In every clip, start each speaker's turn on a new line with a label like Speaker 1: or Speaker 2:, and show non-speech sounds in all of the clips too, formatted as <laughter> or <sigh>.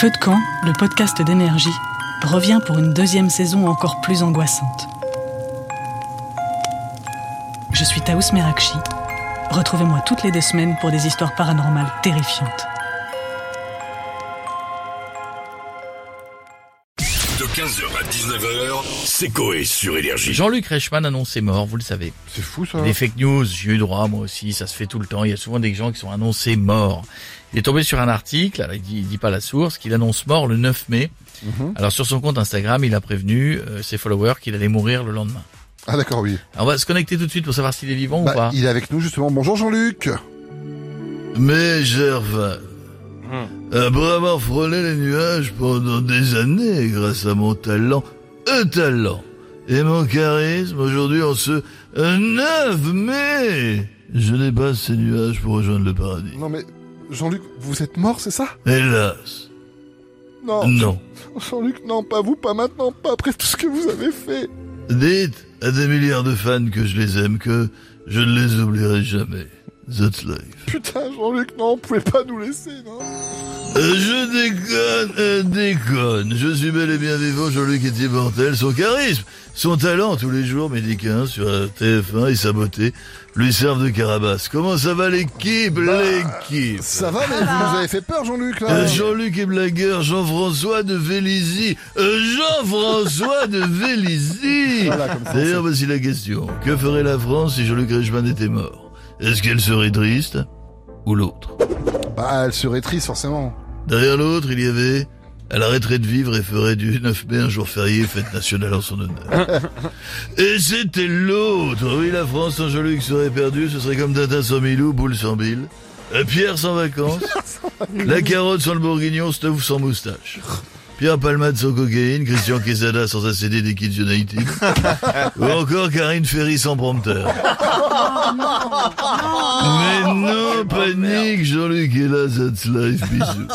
Speaker 1: Feu de camp, le podcast d'énergie, revient pour une deuxième saison encore plus angoissante. Je suis Taous Merakchi. Retrouvez-moi toutes les deux semaines pour des histoires paranormales terrifiantes.
Speaker 2: De 15h à 19h, c'est Coé sur Énergie.
Speaker 3: Jean-Luc Reichmann annoncé mort, vous le savez.
Speaker 4: C'est fou ça.
Speaker 3: Des fake news, j'ai eu droit moi aussi, ça se fait tout le temps. Il y a souvent des gens qui sont annoncés morts. Il est tombé sur un article, alors il dit, il dit pas la source, qu'il annonce mort le 9 mai.
Speaker 4: Mhm.
Speaker 3: Alors sur son compte Instagram, il a prévenu euh, ses followers qu'il allait mourir le lendemain.
Speaker 4: Ah d'accord, oui.
Speaker 3: Alors, on va se connecter tout de suite pour savoir s'il est vivant ou
Speaker 4: Bah,
Speaker 3: pas.
Speaker 4: il est avec nous justement. Bonjour Jean-Luc.
Speaker 3: Mais Gerval, après avoir frôlé les nuages pendant des années grâce à mon talent, un talent, et mon charisme, aujourd'hui en ce 9 mai, je dépasse ces nuages pour rejoindre le paradis.
Speaker 4: Non mais Jean-Luc, vous êtes mort, c'est ça?
Speaker 3: Hélas,
Speaker 4: Non.
Speaker 3: non.
Speaker 4: Jean-Luc, non, pas vous, pas maintenant, pas après tout ce que vous avez fait.
Speaker 3: Dites à des milliards de fans que je les aime, que je ne les oublierai jamais. That's life.
Speaker 4: Putain, Jean-Luc, non, vous pouvez pas nous laisser, non
Speaker 3: Euh, Je déconne, euh, déconne. Je suis bel et bien vivant, Jean-Luc Etier Portel. Son charisme, son talent, tous les jours, 15, sur euh, TF1 et sa beauté, lui servent de carabasse. Comment ça va l'équipe, l'équipe
Speaker 4: Bah, Ça va, mais vous nous avez fait peur, Jean-Luc, là.
Speaker 3: Euh, Jean-Luc est blagueur, Jean-François de Vélizy. Euh, Jean-François de Vélizy
Speaker 4: Voilà, comme ça,
Speaker 3: D'ailleurs, voici la question. Que ferait la France si Jean-Luc Reichmann était mort? Est-ce qu'elle serait triste Ou l'autre
Speaker 4: Bah, elle serait triste, forcément.
Speaker 3: Derrière l'autre, il y avait Elle arrêterait de vivre et ferait du 9 mai un jour férié, fête nationale en son honneur. <laughs> et c'était l'autre. Oui, la France sans Jean-Luc serait perdue. Ce serait comme Tintin sans Milou, Boule sans Bill. Euh, Pierre sans vacances. la carotte sans le bourguignon, Stuff sans moustache. <laughs> Pierre Palmade sans cocaïne, Christian Quesada sans ACD des Kids United. <laughs> Ou encore Karine Ferry sans prompteur. Mais non, panique, Jean-Luc est là, that's life, bisous.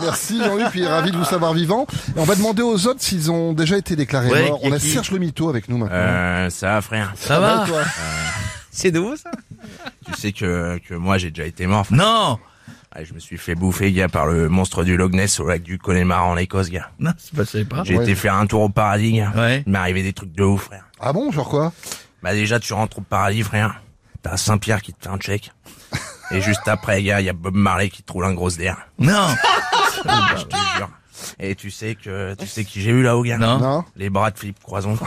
Speaker 4: Merci Jean-Luc, puis ravi de vous savoir vivant. Et on va demander aux autres s'ils ont déjà été déclarés
Speaker 3: Ouais,
Speaker 4: morts. On a
Speaker 3: qui
Speaker 4: Serge le Mito avec nous maintenant.
Speaker 5: Euh, ça va frère.
Speaker 3: Ça va
Speaker 4: toi
Speaker 5: C'est nouveau ça? Tu sais que, que moi j'ai déjà été mort. frère.
Speaker 3: Non
Speaker 5: Ouais, je me suis fait bouffer gars par le monstre du Loch Ness au lac du Connemara en Écosse gars.
Speaker 3: Non, c'est pas, savais pas.
Speaker 5: J'ai
Speaker 4: Ouais.
Speaker 5: été faire un tour au paradis gars.
Speaker 3: Ouais.
Speaker 5: Il m'est arrivé des trucs de ouf frère.
Speaker 4: Ah bon, genre quoi?
Speaker 5: Bah déjà tu rentres au paradis frère. T'as Saint-Pierre qui te fait un check. Et juste après gars, il y a Bob Marley qui te roule un gros der.
Speaker 3: Non <laughs>
Speaker 5: Je te jure. Et tu sais que tu sais qui j'ai eu là-haut gars?
Speaker 3: Non.
Speaker 4: Non
Speaker 5: Les bras de Philippe Croison.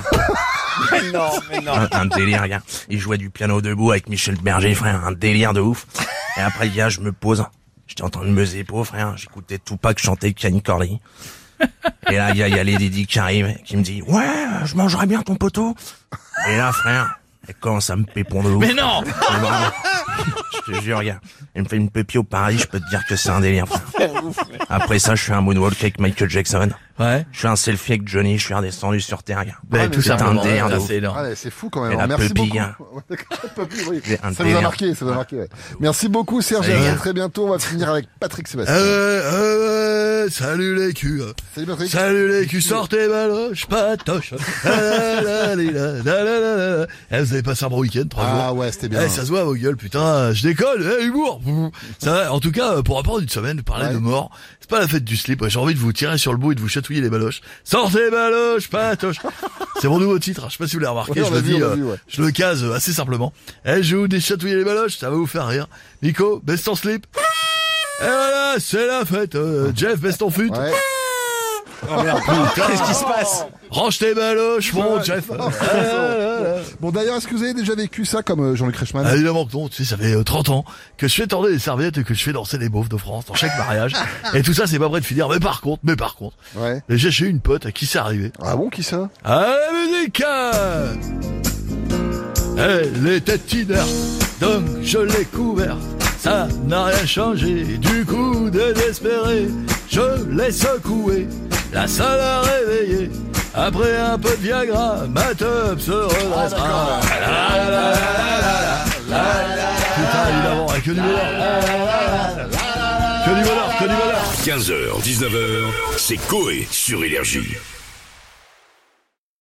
Speaker 5: <laughs> non, mais non. Un, un délire, gars. Il jouait du piano debout avec Michel Berger, frère. Un délire de ouf. Et après, gars, je me pose. J'étais en train de me zépo, frère. J'écoutais Tupac chanter Kenny Corley. <laughs> Et là, il y a, y a Lady Di qui arrive, qui me dit, ouais, je mangerai bien ton poteau. Et là, frère, elle commence à me pépon de ouf.
Speaker 3: Mais non <laughs>
Speaker 5: je te jure, gars. Elle me fait une pépie au paradis, je peux te dire que c'est un délire, frère. Après ça, je fais un moonwalk avec Michael Jackson.
Speaker 3: Ouais.
Speaker 5: Je fais un selfie avec Johnny, je suis redescendu sur Terre, gars.
Speaker 3: Ben, tout
Speaker 5: c'est un délire
Speaker 3: Ah, c'est
Speaker 4: fou quand même.
Speaker 5: Et la
Speaker 4: Merci beaucoup.
Speaker 5: hein.
Speaker 4: Oui. Ça nous a marqué, ça nous a marqué. ouais. Merci beaucoup Serge, à très bientôt. On va finir avec Patrick Sébastien.
Speaker 3: Euh, euh, salut les culs.
Speaker 4: Salut Patrick.
Speaker 3: Salut les culs, sortez baloche, patoche. <laughs> Eh, vous avez passé un bon week-end, trois
Speaker 4: Ah
Speaker 3: jours.
Speaker 4: ouais, c'était bien.
Speaker 3: Eh, ça se voit à vos gueules, putain, je décolle, eh, humour. <laughs> Ça va, en tout cas, pour rapport d'une semaine, parler
Speaker 4: Ouais.
Speaker 3: de mort, c'est pas la fête du slip, j'ai envie de vous tirer sur le bout et de vous chatouiller les baloches. Sortez baloche, patoche. <laughs> C'est mon nouveau titre, je sais pas si vous l'avez remarqué,
Speaker 4: Ouais,
Speaker 3: je le dis, euh,
Speaker 4: vu, ouais.
Speaker 3: je le case euh, assez simplement. Eh, je vais vous déchatouiller les baloches, ça va vous faire rire. Nico, baisse ton slip. Et voilà, c'est la fête. euh, Jeff, baisse ton fut.
Speaker 4: Ouais. <laughs>
Speaker 3: Qu'est-ce qui se passe Range tes baloches, mon Jeff. <laughs>
Speaker 4: Bon d'ailleurs, est-ce que vous avez déjà vécu ça comme euh, Jean-Luc Reichmann
Speaker 3: Ah, évidemment que non, tu sais, ça fait euh, 30 ans que je fais tourner des serviettes et que je fais danser les beaufs de France dans chaque mariage. <laughs> Et tout ça, c'est pas prêt de finir. Mais par contre, mais par contre,
Speaker 4: Ouais.
Speaker 3: j'ai chez une pote à qui c'est arrivé.
Speaker 4: Ah bon, qui ça?
Speaker 3: À la musique Elle était inerte, donc je l'ai couverte. Ça n'a rien changé, du coup désespéré, je l'ai secoué. La salle a réveillé, après un peu de Viagra, ma teub se redressera. La, la, la, la, la, la, la, la. Putain, évidemment, que du bonheur. Que du bonheur, que du bonheur.
Speaker 2: 15h, 19h, c'est Coé sur Énergie.